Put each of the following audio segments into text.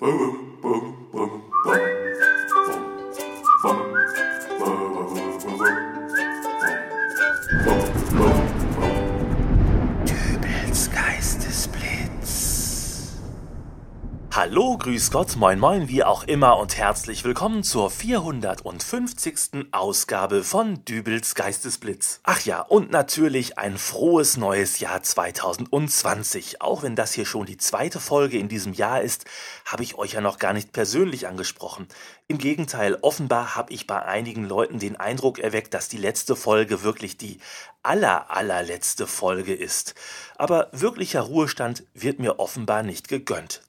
Dübels Hallo, grüß Gott, moin moin, wie auch immer und herzlich willkommen zur 450. Ausgabe von Dübels Geistesblitz. Ach ja, und natürlich ein frohes neues Jahr 2020. Auch wenn das hier schon die zweite Folge in diesem Jahr ist, habe ich euch ja noch gar nicht persönlich angesprochen. Im Gegenteil, offenbar habe ich bei einigen Leuten den Eindruck erweckt, dass die letzte Folge wirklich die aller, allerletzte Folge ist. Aber wirklicher Ruhestand wird mir offenbar nicht gegönnt.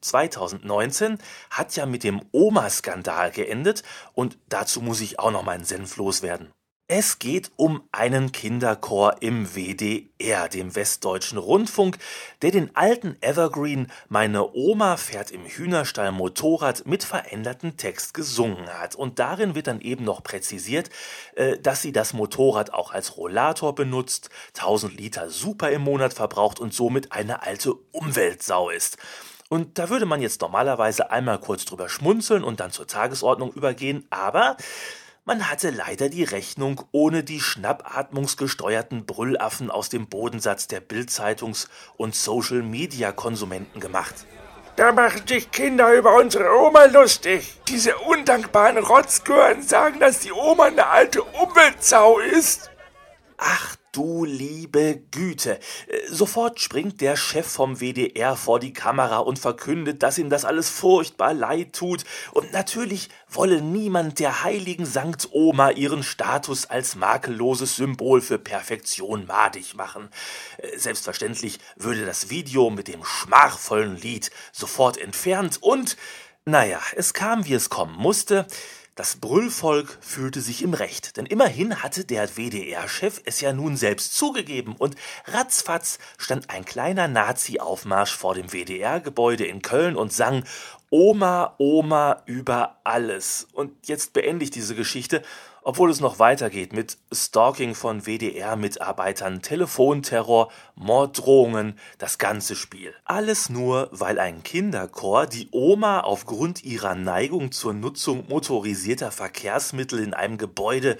2019 hat ja mit dem Oma-Skandal geendet und dazu muss ich auch noch meinen Senf loswerden. Es geht um einen Kinderchor im WDR, dem Westdeutschen Rundfunk, der den alten Evergreen Meine Oma fährt im Hühnerstall Motorrad mit verändertem Text gesungen hat. Und darin wird dann eben noch präzisiert, äh, dass sie das Motorrad auch als Rollator benutzt, 1000 Liter Super im Monat verbraucht und somit eine alte Umweltsau ist. Und da würde man jetzt normalerweise einmal kurz drüber schmunzeln und dann zur Tagesordnung übergehen, aber man hatte leider die Rechnung ohne die schnappatmungsgesteuerten Brüllaffen aus dem Bodensatz der Bildzeitungs- und Social-Media-Konsumenten gemacht. Da machen sich Kinder über unsere Oma lustig. Diese undankbaren Rotzgören sagen, dass die Oma eine alte Umweltsau ist. Ach du liebe Güte. Äh, Sofort springt der Chef vom WDR vor die Kamera und verkündet, dass ihm das alles furchtbar leid tut. Und natürlich wolle niemand der heiligen Sankt Oma ihren Status als makelloses Symbol für Perfektion madig machen. Äh, Selbstverständlich würde das Video mit dem schmachvollen Lied sofort entfernt und, naja, es kam, wie es kommen musste. Das Brüllvolk fühlte sich im Recht, denn immerhin hatte der WDR-Chef es ja nun selbst zugegeben und ratzfatz stand ein kleiner Nazi-Aufmarsch vor dem WDR-Gebäude in Köln und sang Oma, Oma über alles. Und jetzt beende ich diese Geschichte, obwohl es noch weitergeht mit Stalking von WDR-Mitarbeitern, Telefonterror, Morddrohungen, das ganze Spiel. Alles nur, weil ein Kinderchor die Oma aufgrund ihrer Neigung zur Nutzung motorisierter Verkehrsmittel in einem Gebäude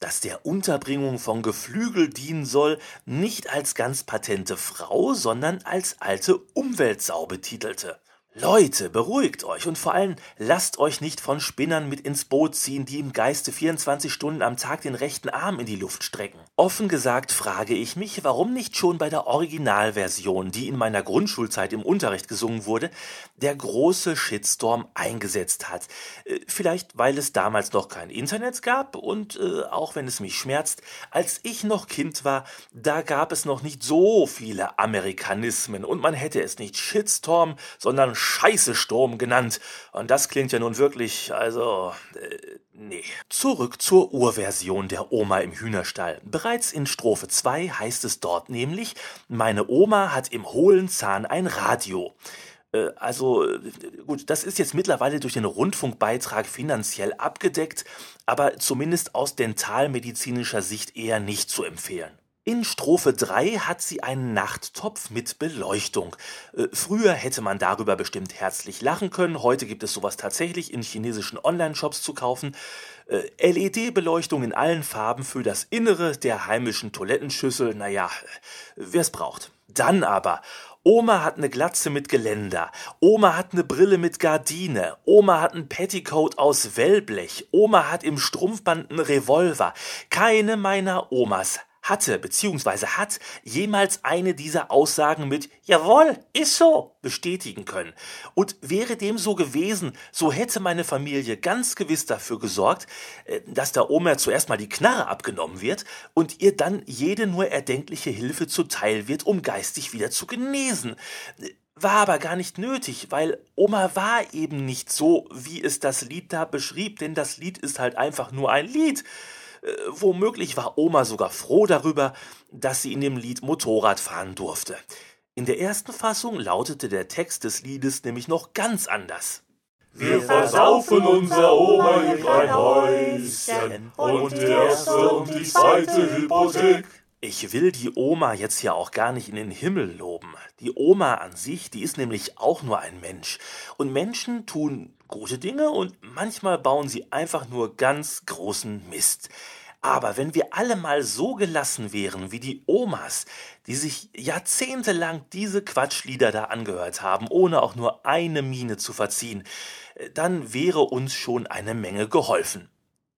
das der Unterbringung von Geflügel dienen soll, nicht als ganz patente Frau, sondern als alte Umweltsau betitelte. Leute, beruhigt euch und vor allem lasst euch nicht von Spinnern mit ins Boot ziehen, die im Geiste 24 Stunden am Tag den rechten Arm in die Luft strecken. Offen gesagt frage ich mich, warum nicht schon bei der Originalversion, die in meiner Grundschulzeit im Unterricht gesungen wurde, der große Shitstorm eingesetzt hat. Äh, Vielleicht weil es damals noch kein Internet gab und äh, auch wenn es mich schmerzt, als ich noch Kind war, da gab es noch nicht so viele Amerikanismen und man hätte es nicht Shitstorm, sondern Scheißesturm genannt. Und das klingt ja nun wirklich, also, äh, nee. Zurück zur Urversion der Oma im Hühnerstall. Bereits in Strophe 2 heißt es dort nämlich, meine Oma hat im hohlen Zahn ein Radio. Äh, Also äh, gut, das ist jetzt mittlerweile durch den Rundfunkbeitrag finanziell abgedeckt, aber zumindest aus dentalmedizinischer Sicht eher nicht zu empfehlen. In Strophe 3 hat sie einen Nachttopf mit Beleuchtung. Äh, Früher hätte man darüber bestimmt herzlich lachen können, heute gibt es sowas tatsächlich in chinesischen Online-Shops zu kaufen. Äh, LED-Beleuchtung in allen Farben für das Innere der heimischen Toilettenschüssel, naja, wer's braucht. Dann aber, Oma hat eine Glatze mit Geländer, Oma hat eine Brille mit Gardine, Oma hat ein Petticoat aus Wellblech, Oma hat im Strumpfband einen Revolver. Keine meiner Omas hatte bzw. hat jemals eine dieser Aussagen mit Jawohl, ist so bestätigen können. Und wäre dem so gewesen, so hätte meine Familie ganz gewiss dafür gesorgt, äh, dass der Oma zuerst mal die Knarre abgenommen wird und ihr dann jede nur erdenkliche Hilfe zuteil wird, um geistig wieder zu genesen. War aber gar nicht nötig, weil Oma war eben nicht so, wie es das Lied da beschrieb, denn das Lied ist halt einfach nur ein Lied. Äh, Womöglich war Oma sogar froh darüber, dass sie in dem Lied Motorrad fahren durfte. In der ersten Fassung lautete der Text des Liedes nämlich noch ganz anders. Wir versaufen unser Oma in ein Häuschen und die erste und die zweite Hypothek. Ich will die Oma jetzt ja auch gar nicht in den Himmel loben. Die Oma an sich, die ist nämlich auch nur ein Mensch. Und Menschen tun gute Dinge und manchmal bauen sie einfach nur ganz großen Mist. Aber wenn wir alle mal so gelassen wären wie die Omas, die sich jahrzehntelang diese Quatschlieder da angehört haben, ohne auch nur eine Miene zu verziehen, dann wäre uns schon eine Menge geholfen.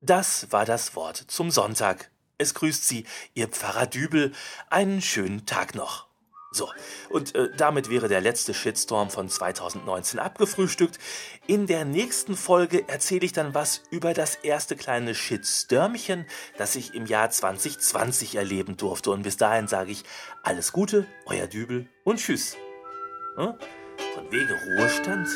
Das war das Wort zum Sonntag. Es grüßt Sie, Ihr Pfarrer Dübel. Einen schönen Tag noch. So, und äh, damit wäre der letzte Shitstorm von 2019 abgefrühstückt. In der nächsten Folge erzähle ich dann was über das erste kleine Shitstörmchen, das ich im Jahr 2020 erleben durfte. Und bis dahin sage ich alles Gute, euer Dübel und tschüss. Hm? Von wegen Ruhestand?